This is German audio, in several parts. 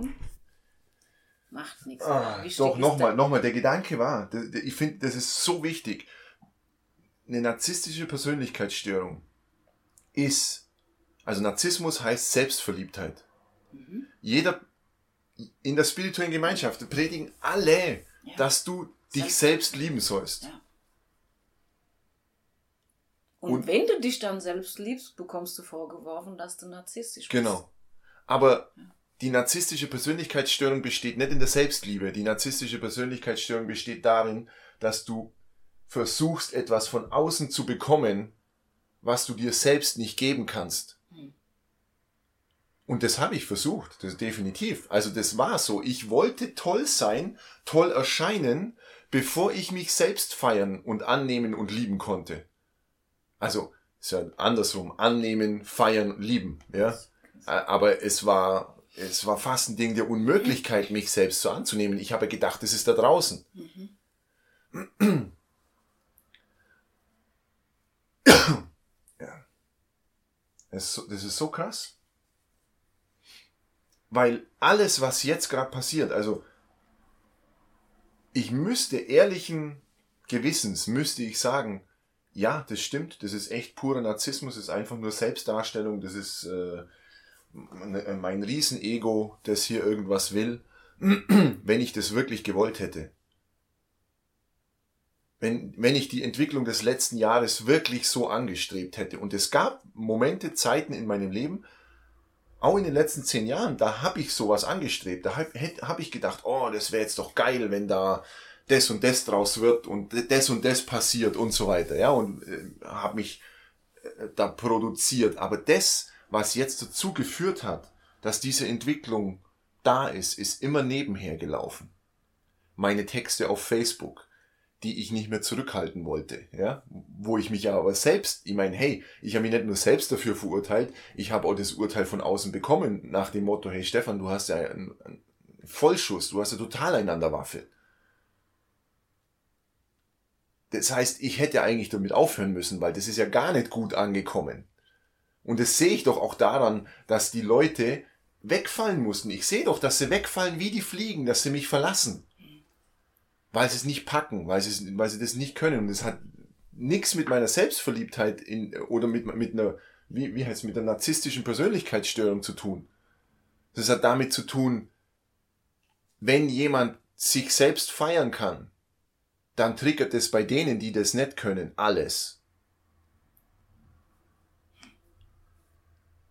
Störung? Macht nichts. Ah, doch, nochmal, nochmal, der Gedanke war, ich finde, das ist so wichtig. Eine narzisstische Persönlichkeitsstörung ist, also Narzissmus heißt Selbstverliebtheit. Mhm. Jeder in der spirituellen Gemeinschaft predigen alle, ja. dass du dich selbst, selbst lieben sollst. Ja. Und, und, wenn du dich dann selbst liebst, bekommst du vorgeworfen, dass du narzisstisch bist. Genau. Aber ja. Die narzisstische Persönlichkeitsstörung besteht nicht in der Selbstliebe. Die narzisstische Persönlichkeitsstörung besteht darin, dass du versuchst, etwas von außen zu bekommen, was du dir selbst nicht geben kannst. Und das habe ich versucht, das definitiv. Also das war so. Ich wollte toll sein, toll erscheinen, bevor ich mich selbst feiern und annehmen und lieben konnte. Also ist ja andersrum, annehmen, feiern, lieben, ja. Aber es war es war fast ein Ding der Unmöglichkeit, mich selbst so anzunehmen. Ich habe gedacht, es ist da draußen. Mhm. Das ist, so, das ist so krass. Weil alles, was jetzt gerade passiert, also ich müsste ehrlichen Gewissens, müsste ich sagen, ja, das stimmt, das ist echt purer Narzissmus, das ist einfach nur Selbstdarstellung, das ist äh, mein Riesenego, das hier irgendwas will, wenn ich das wirklich gewollt hätte wenn, wenn ich die Entwicklung des letzten Jahres wirklich so angestrebt hätte. Und es gab Momente, Zeiten in meinem Leben, auch in den letzten zehn Jahren, da habe ich sowas angestrebt. Da habe hab ich gedacht, oh, das wäre jetzt doch geil, wenn da das und das draus wird und das und das passiert und so weiter. Ja, und äh, habe mich äh, da produziert. Aber das, was jetzt dazu geführt hat, dass diese Entwicklung da ist, ist immer nebenher gelaufen. Meine Texte auf Facebook, die ich nicht mehr zurückhalten wollte, ja, wo ich mich ja aber selbst, ich meine, hey, ich habe mich nicht nur selbst dafür verurteilt, ich habe auch das Urteil von außen bekommen nach dem Motto, hey Stefan, du hast ja einen, einen Vollschuss, du hast ja total eine an der Waffe. Das heißt, ich hätte eigentlich damit aufhören müssen, weil das ist ja gar nicht gut angekommen. Und das sehe ich doch auch daran, dass die Leute wegfallen mussten. Ich sehe doch, dass sie wegfallen wie die Fliegen, dass sie mich verlassen weil sie es nicht packen, weil sie, es, weil sie das nicht können. Und das hat nichts mit meiner Selbstverliebtheit in, oder mit, mit einer, wie, wie heißt es, mit einer narzisstischen Persönlichkeitsstörung zu tun. Das hat damit zu tun, wenn jemand sich selbst feiern kann, dann triggert es bei denen, die das nicht können, alles.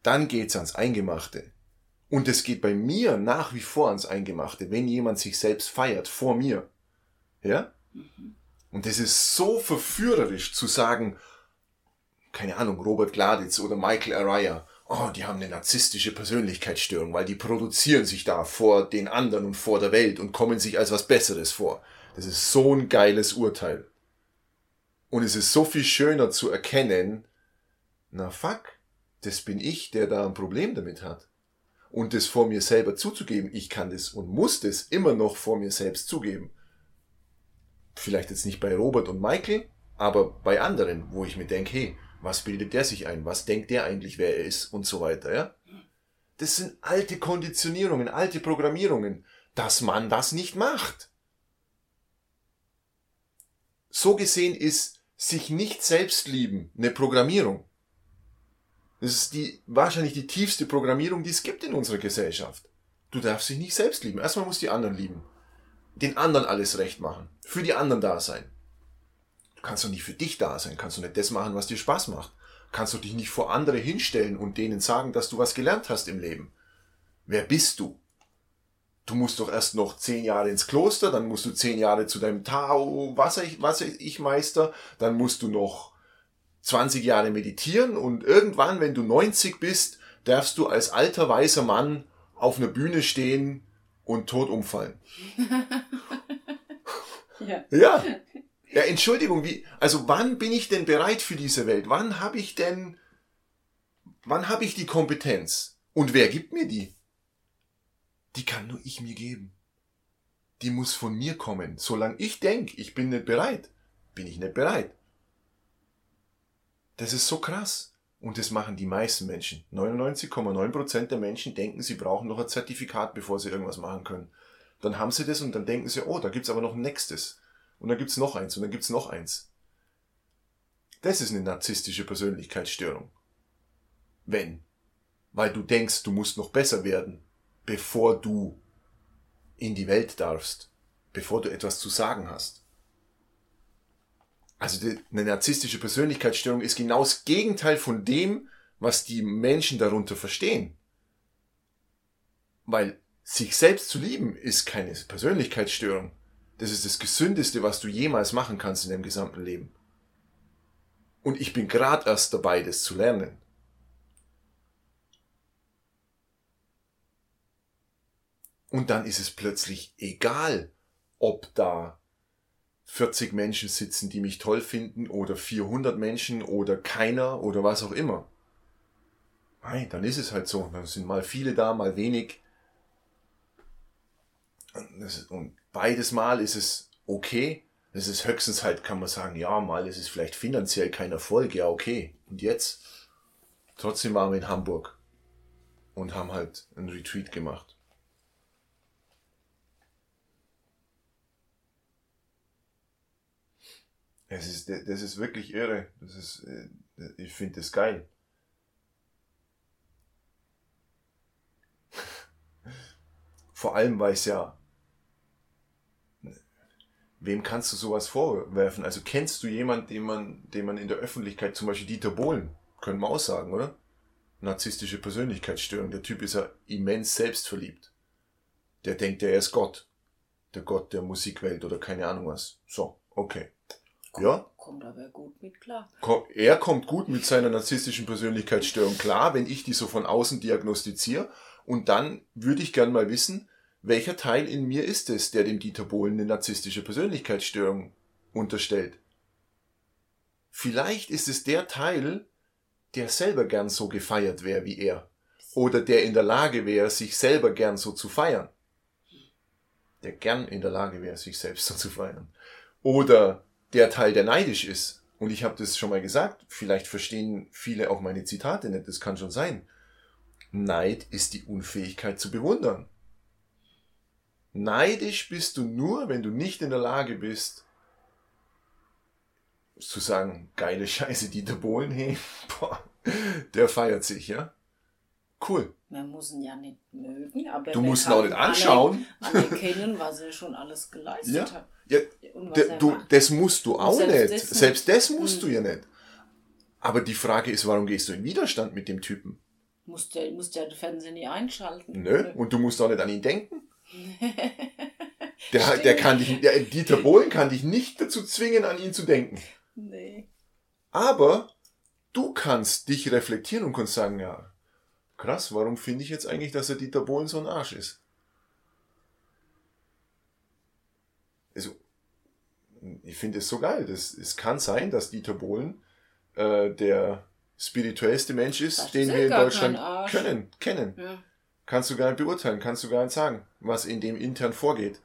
Dann geht's ans Eingemachte. Und es geht bei mir nach wie vor ans Eingemachte, wenn jemand sich selbst feiert, vor mir. Ja? Und das ist so verführerisch zu sagen, keine Ahnung, Robert Gladitz oder Michael Araya, oh, die haben eine narzisstische Persönlichkeitsstörung, weil die produzieren sich da vor den anderen und vor der Welt und kommen sich als was Besseres vor. Das ist so ein geiles Urteil. Und es ist so viel schöner zu erkennen, na fuck, das bin ich, der da ein Problem damit hat. Und das vor mir selber zuzugeben, ich kann das und muss das immer noch vor mir selbst zugeben vielleicht jetzt nicht bei Robert und Michael, aber bei anderen, wo ich mir denke, hey, was bildet der sich ein? Was denkt der eigentlich, wer er ist und so weiter, ja? Das sind alte Konditionierungen, alte Programmierungen, dass man das nicht macht. So gesehen ist sich nicht selbst lieben eine Programmierung. Das ist die, wahrscheinlich die tiefste Programmierung, die es gibt in unserer Gesellschaft. Du darfst dich nicht selbst lieben. Erstmal musst du die anderen lieben den anderen alles recht machen. Für die anderen da sein. Du kannst doch nicht für dich da sein. Kannst du nicht das machen, was dir Spaß macht. Kannst du dich nicht vor andere hinstellen und denen sagen, dass du was gelernt hast im Leben. Wer bist du? Du musst doch erst noch zehn Jahre ins Kloster, dann musst du zehn Jahre zu deinem Tao, was ich, was ich Meister, dann musst du noch 20 Jahre meditieren und irgendwann, wenn du 90 bist, darfst du als alter weißer Mann auf einer Bühne stehen und tot umfallen. ja. ja. Ja, Entschuldigung, wie, also wann bin ich denn bereit für diese Welt? Wann habe ich denn, wann habe ich die Kompetenz? Und wer gibt mir die? Die kann nur ich mir geben. Die muss von mir kommen. Solange ich denke, ich bin nicht bereit, bin ich nicht bereit. Das ist so krass. Und das machen die meisten Menschen. 99,9% der Menschen denken, sie brauchen noch ein Zertifikat, bevor sie irgendwas machen können. Dann haben sie das und dann denken sie, oh, da gibt's aber noch ein nächstes. Und dann gibt's noch eins und dann gibt's noch eins. Das ist eine narzisstische Persönlichkeitsstörung. Wenn. Weil du denkst, du musst noch besser werden, bevor du in die Welt darfst, bevor du etwas zu sagen hast. Also eine narzisstische Persönlichkeitsstörung ist genau das Gegenteil von dem, was die Menschen darunter verstehen. Weil sich selbst zu lieben ist keine Persönlichkeitsstörung. Das ist das Gesündeste, was du jemals machen kannst in deinem gesamten Leben. Und ich bin gerade erst dabei, das zu lernen. Und dann ist es plötzlich egal, ob da 40 Menschen sitzen, die mich toll finden, oder 400 Menschen, oder keiner, oder was auch immer. Nein, dann ist es halt so. Dann sind mal viele da, mal wenig. Und beides Mal ist es okay. Es ist höchstens halt, kann man sagen, ja, mal ist es vielleicht finanziell kein Erfolg, ja, okay. Und jetzt? Trotzdem waren wir in Hamburg und haben halt einen Retreat gemacht. Es ist, das ist wirklich irre. Das ist, äh, ich finde das geil. Vor allem, weil es ja, wem kannst du sowas vorwerfen? Also kennst du jemanden, den man, den man in der Öffentlichkeit, zum Beispiel Dieter Bohlen, können wir auch sagen, oder? Narzisstische Persönlichkeitsstörung. Der Typ ist ja immens selbstverliebt. Der denkt, er ist Gott. Der Gott der Musikwelt oder keine Ahnung was. So, okay. Kommt, ja. Kommt aber gut mit klar. Er kommt gut mit seiner narzisstischen Persönlichkeitsstörung klar, wenn ich die so von außen diagnostiziere. Und dann würde ich gern mal wissen, welcher Teil in mir ist es, der dem Dieter Bohlen eine narzisstische Persönlichkeitsstörung unterstellt? Vielleicht ist es der Teil, der selber gern so gefeiert wäre wie er. Oder der in der Lage wäre, sich selber gern so zu feiern. Der gern in der Lage wäre, sich selbst so zu feiern. Oder der Teil, der neidisch ist, und ich habe das schon mal gesagt, vielleicht verstehen viele auch meine Zitate nicht, das kann schon sein. Neid ist die Unfähigkeit zu bewundern. Neidisch bist du nur, wenn du nicht in der Lage bist, zu sagen, geile Scheiße, Dieter Bohlen, hey, boah, der feiert sich, ja? Cool. Man muss ihn ja nicht mögen, aber du musst ihn auch nicht anschauen. Anerkennen, was er schon alles geleistet ja. hat. Ja, du, das musst du auch selbst nicht. Das selbst das musst hm. du ja nicht. Aber die Frage ist, warum gehst du in Widerstand mit dem Typen? Musst du musst ja den Fernseher nicht einschalten. Nö, und du musst auch nicht an ihn denken. der, der kann dich, der, Dieter Bohlen kann dich nicht dazu zwingen, an ihn zu denken. Nee. Aber du kannst dich reflektieren und kannst sagen, ja, krass, warum finde ich jetzt eigentlich, dass der Dieter Bohlen so ein Arsch ist? also, ich finde es so geil. Das, es kann sein, dass Dieter Bohlen äh, der spirituellste Mensch ist, das den wir in Deutschland können, kennen. Ja. Kannst du gar nicht beurteilen, kannst du gar nicht sagen, was in dem intern vorgeht.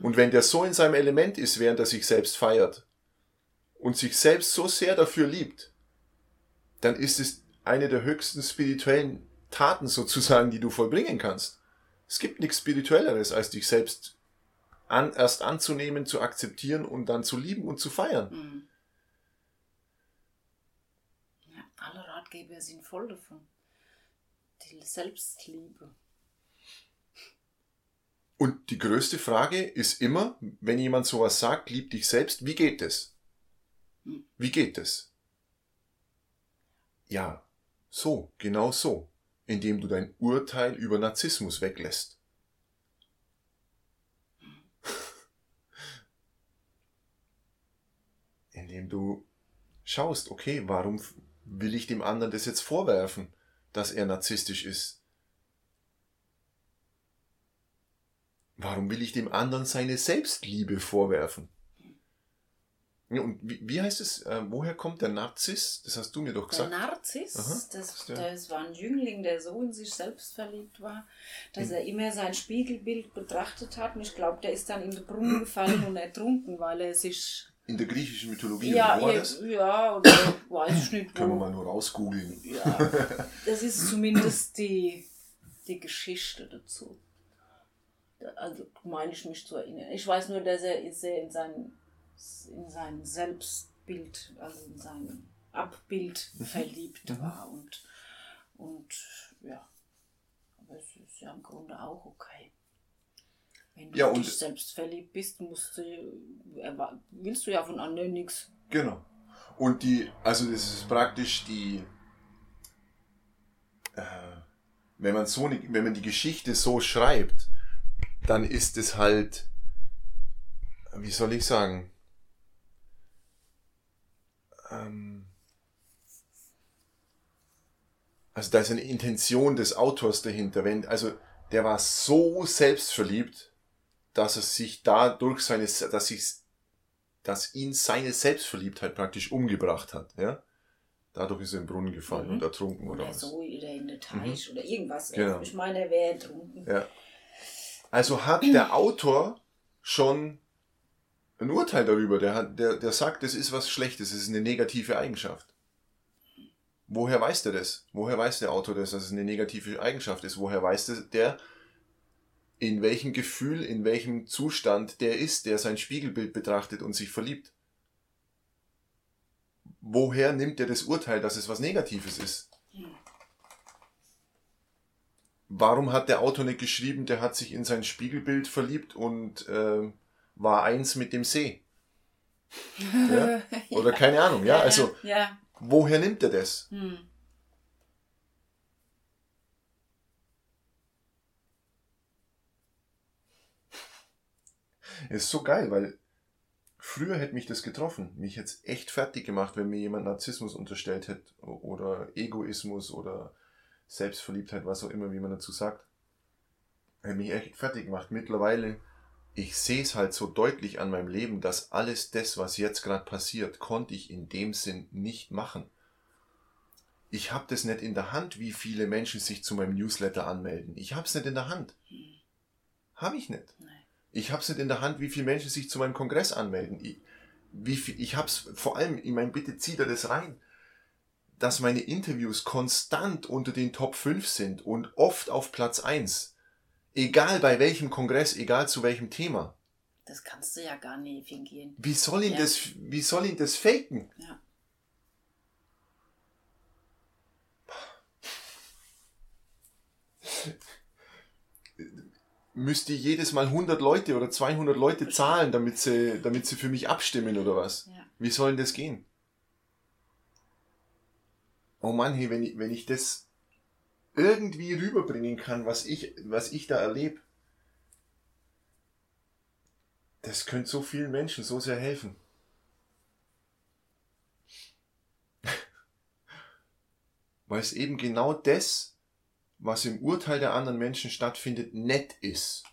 Und wenn der so in seinem Element ist, während er sich selbst feiert und sich selbst so sehr dafür liebt, dann ist es eine der höchsten spirituellen Taten sozusagen, die du vollbringen kannst. Es gibt nichts Spirituelleres, als dich selbst an, erst anzunehmen, zu akzeptieren und dann zu lieben und zu feiern. Mhm. Ja, alle Ratgeber sind voll davon. Die Selbstliebe. Und die größte Frage ist immer, wenn jemand sowas sagt, lieb dich selbst, wie geht es? Mhm. Wie geht es? Ja, so, genau so, indem du dein Urteil über Narzissmus weglässt. indem du schaust, okay, warum will ich dem anderen das jetzt vorwerfen, dass er narzisstisch ist? Warum will ich dem anderen seine Selbstliebe vorwerfen? Und wie, wie heißt es, äh, woher kommt der Narziss? Das hast du mir doch gesagt. Der Narziss, Aha, das, das war ein Jüngling, der so in sich selbst verliebt war, dass hm. er immer sein Spiegelbild betrachtet hat. Und ich glaube, der ist dann in den Brunnen gefallen und ertrunken, weil er sich in der griechischen Mythologie. Ja, war ja, das? ja, oder weiß ich nicht. Können wir mal nur rausgoogeln. Ja, das ist zumindest die, die Geschichte dazu. Da- Also meine ich mich zu erinnern. Ich weiß nur, dass er sehr in sein, in sein Selbstbild, also in sein Abbild Mhm. verliebt war. Und, und ja, aber es ist ja im Grunde auch okay. Wenn du Ja, dich selbst verliebt bist, musst du, willst du ja von anderen nichts. Genau. Und die, also das ist praktisch die, äh, wenn man so, ne- wenn man die Geschichte so schreibt, dann ist es halt, wie soll ich sagen, ähm, also da ist eine Intention des Autors dahinter. Wenn, also der war so selbstverliebt, dass er sich dadurch seine, dass sich dass ihn seine Selbstverliebtheit praktisch umgebracht hat. Ja? Dadurch ist er im Brunnen gefallen Mhm. und ertrunken oder, Oder was. so, oder in der Teich oder irgendwas. Genau. Ich meine, er wäre ertrunken. Ja. Also hat der Autor schon ein Urteil darüber. Der, hat, der, der sagt, das ist was Schlechtes, es ist eine negative Eigenschaft. Woher weiß der das? Woher weiß der Autor das, dass es eine negative Eigenschaft ist? Woher weiß der, in welchem Gefühl, in welchem Zustand der ist, der sein Spiegelbild betrachtet und sich verliebt? Woher nimmt er das Urteil, dass es was Negatives ist? Warum hat der Autor nicht geschrieben, der hat sich in sein Spiegelbild verliebt und ähm, war eins mit dem See? Ja? Oder keine Ahnung, ja, also Ja. woher nimmt er das? Hm. Ist so geil, weil früher hätte mich das getroffen. Mich hätte es echt fertig gemacht, wenn mir jemand Narzissmus unterstellt hätte oder Egoismus oder Selbstverliebtheit, was auch immer, wie man dazu sagt. Hätte mich echt fertig gemacht. Mittlerweile, ich sehe es halt so deutlich an meinem Leben, dass alles das, was jetzt gerade passiert, konnte ich in dem Sinn nicht machen. Ich habe das nicht in der Hand, wie viele Menschen sich zu meinem Newsletter anmelden. Ich habe es nicht in der Hand. Habe ich nicht. Ich habe es nicht in der Hand, wie viele Menschen sich zu meinem Kongress anmelden. Ich, wie viel, ich habe es vor allem, ich meine, bitte zieht er das rein, dass meine Interviews konstant unter den Top 5 sind und oft auf Platz 1. Egal bei welchem Kongress, egal zu welchem Thema. Das kannst du ja gar nicht fingieren. Wie soll ihn Ja. das, wie soll ihn das faken? Ja. Müsste ich jedes Mal 100 Leute oder 200 Leute zahlen, damit sie, damit sie für mich abstimmen oder was? Ja. Wie soll denn das gehen? Oh Mann, hey, wenn ich, wenn ich das irgendwie rüberbringen kann, was ich, was ich da erlebe, das könnte so vielen Menschen so sehr helfen. Weil es eben genau das, was im Urteil der anderen Menschen stattfindet, nett ist.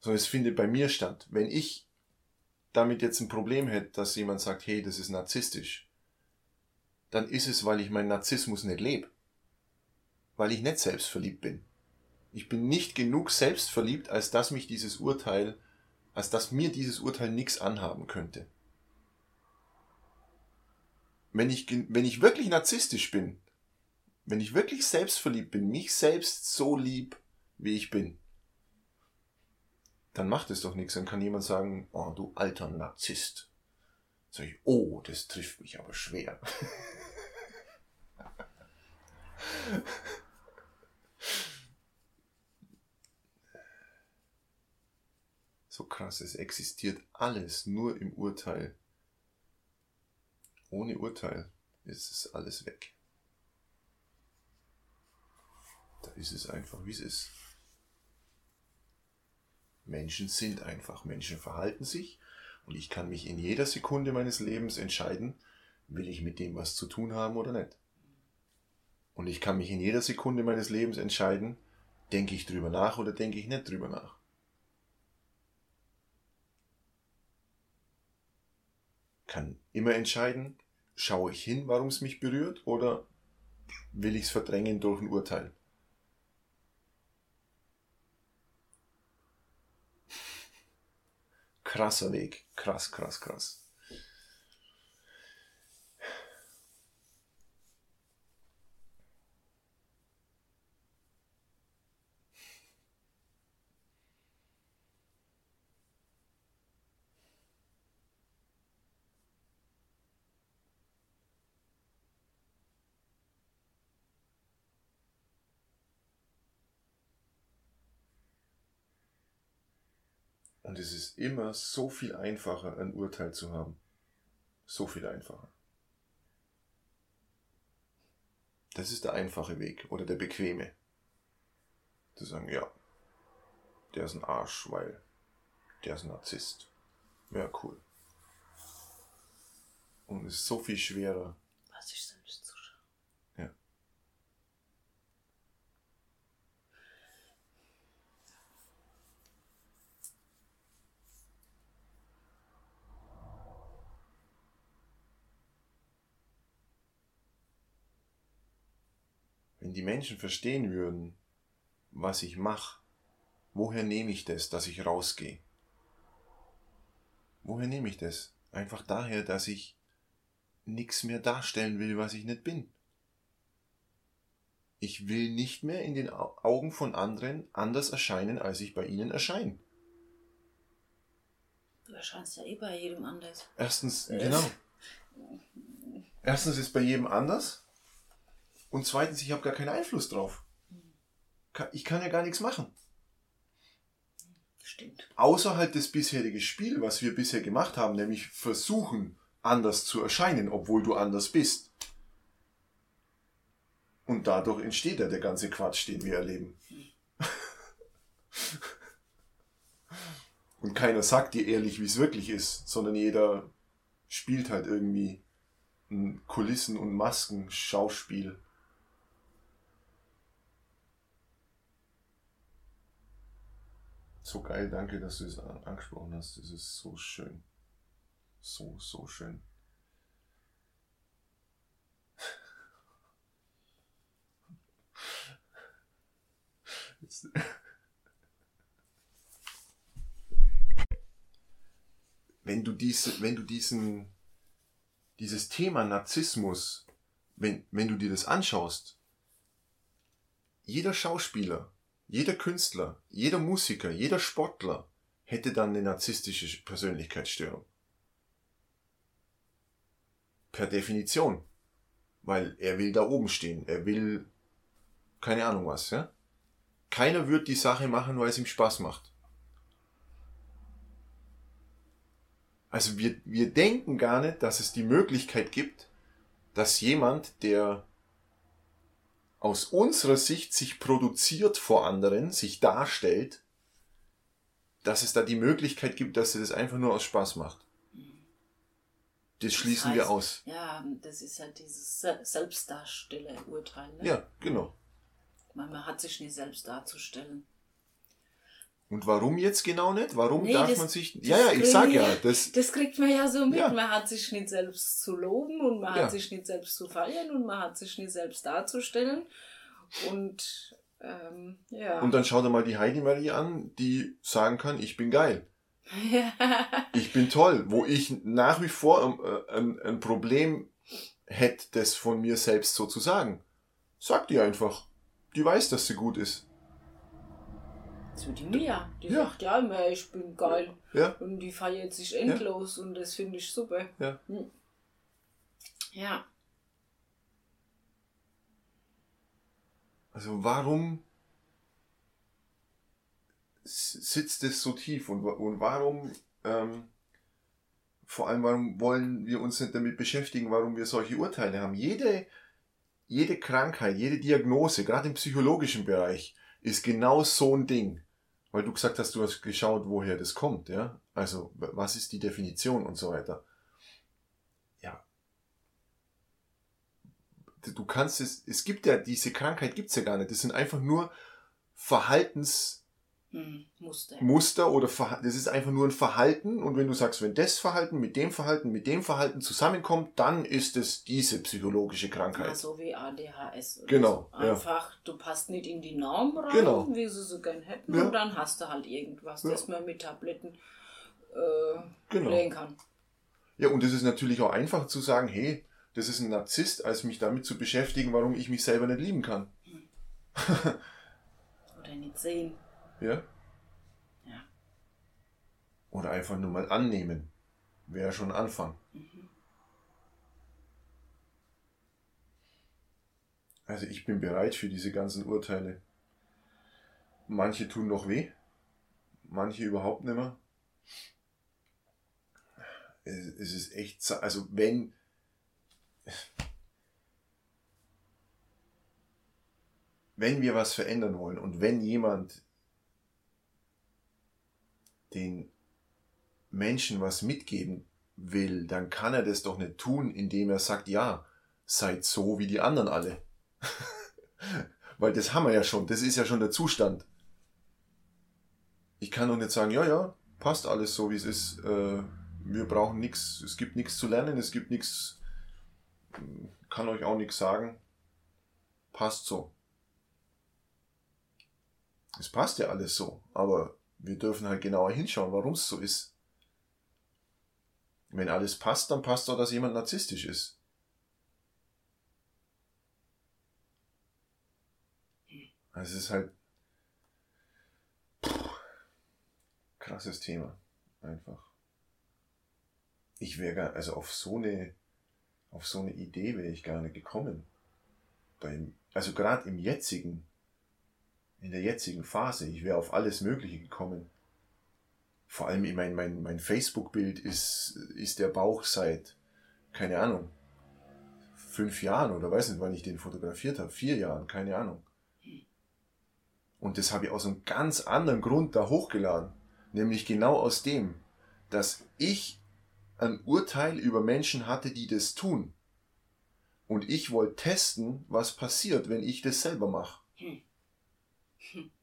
Sondern es findet bei mir statt. Wenn ich damit jetzt ein Problem hätte, dass jemand sagt, hey, das ist narzisstisch, dann ist es, weil ich meinen Narzissmus nicht lebe. Weil ich nicht selbstverliebt bin. Ich bin nicht genug selbstverliebt, als dass mich dieses Urteil, als dass mir dieses Urteil nichts anhaben könnte. Wenn ich, wenn ich wirklich narzisstisch bin, wenn ich wirklich selbstverliebt bin, mich selbst so lieb, wie ich bin, dann macht es doch nichts. Dann kann jemand sagen, oh, du alter Narzisst. Sag ich, oh, das trifft mich aber schwer. so krass, es existiert alles nur im Urteil. Ohne Urteil ist es alles weg. Da ist es einfach, wie es ist. Menschen sind einfach, Menschen verhalten sich und ich kann mich in jeder Sekunde meines Lebens entscheiden, will ich mit dem was zu tun haben oder nicht. Und ich kann mich in jeder Sekunde meines Lebens entscheiden, denke ich drüber nach oder denke ich nicht drüber nach. Kann immer entscheiden, schaue ich hin, warum es mich berührt oder will ich es verdrängen durch ein Urteil. krasser Weg. Krass, krass, krass. Und es ist immer so viel einfacher, ein Urteil zu haben. So viel einfacher. Das ist der einfache Weg oder der bequeme. Zu sagen, ja, der ist ein Arsch, weil der ist ein Narzisst. Ja, cool. Und es ist so viel schwerer. Was ich selbst zuschaue. Ja. Wenn die Menschen verstehen würden, was ich mache, woher nehme ich das, dass ich rausgehe? Woher nehme ich das? Einfach daher, dass ich nichts mehr darstellen will, was ich nicht bin. Ich will nicht mehr in den Au- Augen von anderen anders erscheinen, als ich bei ihnen erscheine. Du erscheinst ja eh bei jedem anders. Erstens, Äh. genau. Erstens ist bei jedem anders. Und zweitens, ich habe gar keinen Einfluss drauf. Ich kann ja gar nichts machen. Stimmt. Außer halt das bisherige Spiel, was wir bisher gemacht haben, nämlich versuchen, anders zu erscheinen, obwohl du anders bist. Und dadurch entsteht ja der ganze Quatsch, den wir erleben. Und keiner sagt dir ehrlich, wie es wirklich ist, sondern jeder spielt halt irgendwie ein Kulissen- und Masken-Schauspiel. So geil, danke, dass du es an- angesprochen hast. Es ist so schön. So, so schön. Wenn du diese, wenn du diesen, dieses Thema Narzissmus, wenn, wenn du dir das anschaust, jeder Schauspieler, jeder Künstler, jeder Musiker, jeder Sportler hätte dann eine narzisstische Persönlichkeitsstörung. Per Definition. Weil er will da oben stehen. Er will keine Ahnung was, ja? Keiner wird die Sache machen, weil es ihm Spaß macht. Also wir, wir denken gar nicht, dass es die Möglichkeit gibt, dass jemand, der aus unserer Sicht sich produziert vor anderen, sich darstellt, dass es da die Möglichkeit gibt, dass er das einfach nur aus Spaß macht. Das schließen wir heißt, aus. Ja, das ist ja dieses Se- Selbstdarsteller-Urteil. Ne? Ja, genau. Man, hat sich nicht selbst darzustellen. Und warum jetzt genau nicht? Warum Nee, darf das- man sich. Ja, ja, ich sag ja, das. Das kriegt man ja so mit. Ja. Man hat sich nicht selbst zu loben und man Ja. hat sich nicht selbst zu feiern und man hat sich nicht selbst darzustellen. Und ähm, ja. Und dann schau dir mal die Heidi Marie an, die sagen kann, ich bin geil. ja. Ich bin toll. Wo ich nach wie vor ähm, äh, ein, ein Problem hätte, das von mir selbst so zu sagen. Sag die einfach. Die weiß, dass sie gut ist. So die Mia, die Ja. sagt ja immer, ich bin geil. Ja. Und die feiert sich endlos und das finde ich super. Ja. Hm. Ja. Also warum sitzt es so tief und, und warum, ähm, vor allem warum wollen wir uns nicht damit beschäftigen, warum wir solche Urteile haben? Jede, jede Krankheit, jede Diagnose, gerade im psychologischen Bereich, ist genau so ein Ding. Weil du gesagt hast, du hast geschaut, woher das kommt, ja? Also, was ist die Definition und so weiter. Ja. Du kannst es, es gibt ja, diese Krankheit gibt's ja gar nicht. Das sind einfach nur Verhaltensmuster Hm. Muster. oder Verha- das ist einfach nur ein Verhalten. Und wenn du sagst, wenn das Verhalten mit dem Verhalten, mit dem Verhalten zusammenkommt, dann ist es diese psychologische Krankheit. Ja, so wie ADHS. oder Genau, So. ja. Einfach, du passt nicht in die Norm rein, Genau. wie sie so gern hätten. Ja. Und dann hast du halt irgendwas, Ja. das man mit Tabletten äh, genau. legen kann. Ja, und es ist natürlich auch einfach zu sagen, hey, das ist ein Narzisst, als mich damit zu beschäftigen, warum ich mich selber nicht lieben kann. Hm. Oder nicht sehen. Ja? Ja. Oder einfach nur mal annehmen. Wäre schon ein Anfang. Mhm. Also ich bin bereit für diese ganzen Urteile. Manche tun noch weh, manche überhaupt nicht mehr. Es, ist echt, also wenn, wenn wir was verändern wollen und wenn jemand den Menschen was mitgeben will, dann kann er das doch nicht tun, indem er sagt, ja, seid so wie die anderen alle. Weil das haben wir ja schon, das ist ja schon der Zustand. Ich kann doch nicht sagen, ja, ja, passt alles so, wie es ist. Äh, wir brauchen nichts, es gibt nichts zu lernen, es gibt nichts, kann euch auch nichts sagen. Passt so. Es passt ja alles so, aber wir dürfen halt genauer hinschauen, warum es so ist. Wenn alles passt, dann passt auch, dass jemand narzisstisch ist. Es ist halt pff, krasses Thema. Einfach. Ich wäre also auf so eine, auf so eine Idee wäre ich gar nicht gekommen. Beim, also gerade im jetzigen, in der jetzigen Phase, ich wäre auf alles Mögliche gekommen. Vor allem in mein, mein, mein Facebook-Bild ist, ist der Bauch seit, keine Ahnung, fünf Jahren oder weiß nicht, wann ich den fotografiert habe, vier Jahren, keine Ahnung. Und das habe ich aus einem ganz anderen Grund da hochgeladen. Nämlich genau aus dem, dass ich ein Urteil über Menschen hatte, die das tun. Und ich wollte testen, was passiert, wenn ich das selber mache.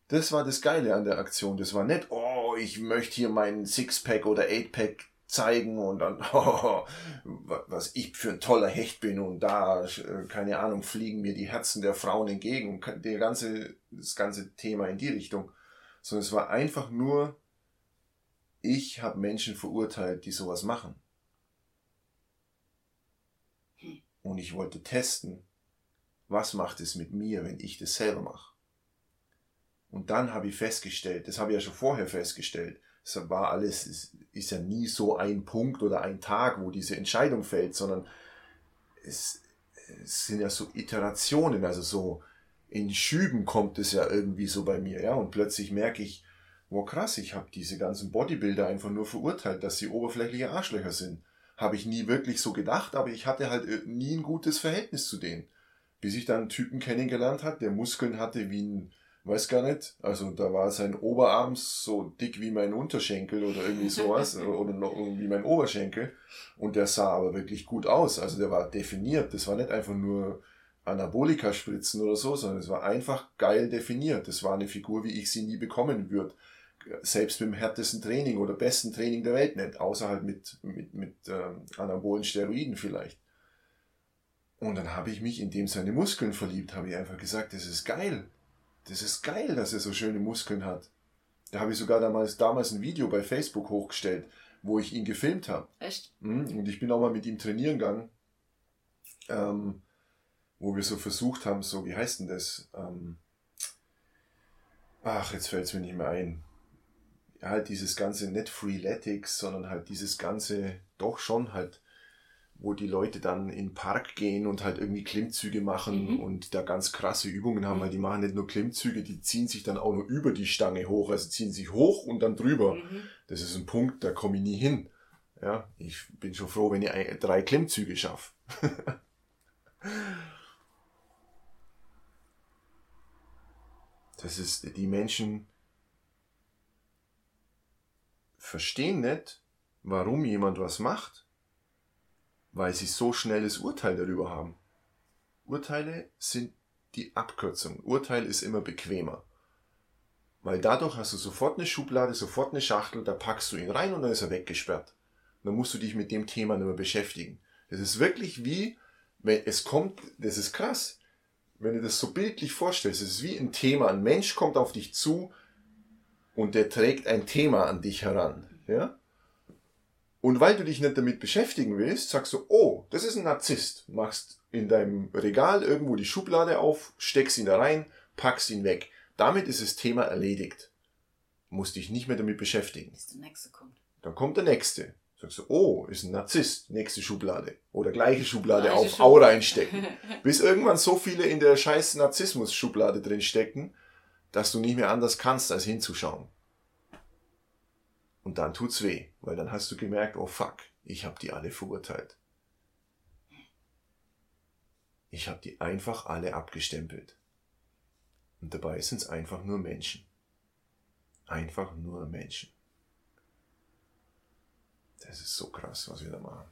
Das war das Geile an der Aktion. Das war nicht, oh, ich möchte hier meinen Sixpack oder Eightpack zeigen und dann, oh, was ich für ein toller Hecht bin und da, äh, keine Ahnung, fliegen mir die Herzen der Frauen entgegen und der ganze, das ganze Thema in die Richtung. Sondern es war einfach nur, ich habe Menschen verurteilt, die sowas machen. Und ich wollte testen, was macht es mit mir, wenn ich das selber mache. Und dann habe ich festgestellt, das habe ich ja schon vorher festgestellt, es war alles, es ist ja nie so ein Punkt oder ein Tag, wo diese Entscheidung fällt, sondern es, es sind ja so Iterationen, also so in Schüben kommt es ja irgendwie so bei mir, ja, und plötzlich merke ich, wow krass, ich habe diese ganzen Bodybuilder einfach nur verurteilt, dass sie oberflächliche Arschlöcher sind. Habe ich nie wirklich so gedacht, aber ich hatte halt nie ein gutes Verhältnis zu denen. Bis ich dann einen Typen kennengelernt habe, der Muskeln hatte wie ein weiß gar nicht. Also da war sein Oberarm so dick wie mein Unterschenkel oder irgendwie sowas oder noch irgendwie mein Oberschenkel und der sah aber wirklich gut aus. Also der war definiert. Das war nicht einfach nur Anabolika spritzen oder so, sondern es war einfach geil definiert. Das war eine Figur, wie ich sie nie bekommen würde. Selbst mit dem härtesten Training oder besten Training der Welt nicht, außer halt mit, mit, mit ähm, anabolen Steroiden vielleicht. Und dann habe ich mich, in dem seine Muskeln verliebt, habe ich einfach gesagt, das ist geil das ist geil, dass er so schöne Muskeln hat. Da habe ich sogar damals, damals ein Video bei Facebook hochgestellt, wo ich ihn gefilmt habe. Echt? Mhm. Und ich bin auch mal mit ihm trainieren gegangen, ähm, wo wir so versucht haben, so, wie heißt denn das? Ähm, ach, jetzt fällt es mir nicht mehr ein. Halt dieses ganze, nicht Freeletics, sondern halt dieses ganze, doch schon halt wo die Leute dann in den Park gehen und halt irgendwie Klimmzüge machen mhm. und da ganz krasse Übungen haben, weil die machen nicht nur Klimmzüge, die ziehen sich dann auch nur über die Stange hoch, also ziehen sich hoch und dann drüber. Mhm. Das ist ein Punkt, da komme ich nie hin. Ja, ich bin schon froh, wenn ich drei Klimmzüge schaffe. das ist, die Menschen verstehen nicht, warum jemand was macht weil sie so schnelles Urteil darüber haben. Urteile sind die Abkürzung. Urteil ist immer bequemer. Weil dadurch hast du sofort eine Schublade, sofort eine Schachtel, da packst du ihn rein und dann ist er weggesperrt. Dann musst du dich mit dem Thema nicht mehr beschäftigen. Das ist wirklich wie, wenn es kommt, das ist krass. Wenn du das so bildlich vorstellst, es ist wie ein Thema. Ein Mensch kommt auf dich zu und der trägt ein Thema an dich heran. Ja? Und weil du dich nicht damit beschäftigen willst, sagst du, oh, das ist ein Narzisst. Machst in deinem Regal irgendwo die Schublade auf, steckst ihn da rein, packst ihn weg. Damit ist das Thema erledigt. Musst dich nicht mehr damit beschäftigen. Bis der nächste kommt. Dann kommt der nächste. Sagst du, oh, ist ein Narzisst. Nächste Schublade. Oder gleiche Schublade Gleiche auf, Schub- Aura einstecken. Bis irgendwann so viele in der scheiß Narzissmus-Schublade drin stecken, dass du nicht mehr anders kannst, als hinzuschauen. Und dann tut's weh, weil dann hast du gemerkt, oh fuck, ich habe die alle verurteilt. Ich habe die einfach alle abgestempelt. Und dabei sind's einfach nur Menschen. Einfach nur Menschen. Das ist so krass, was wir da machen.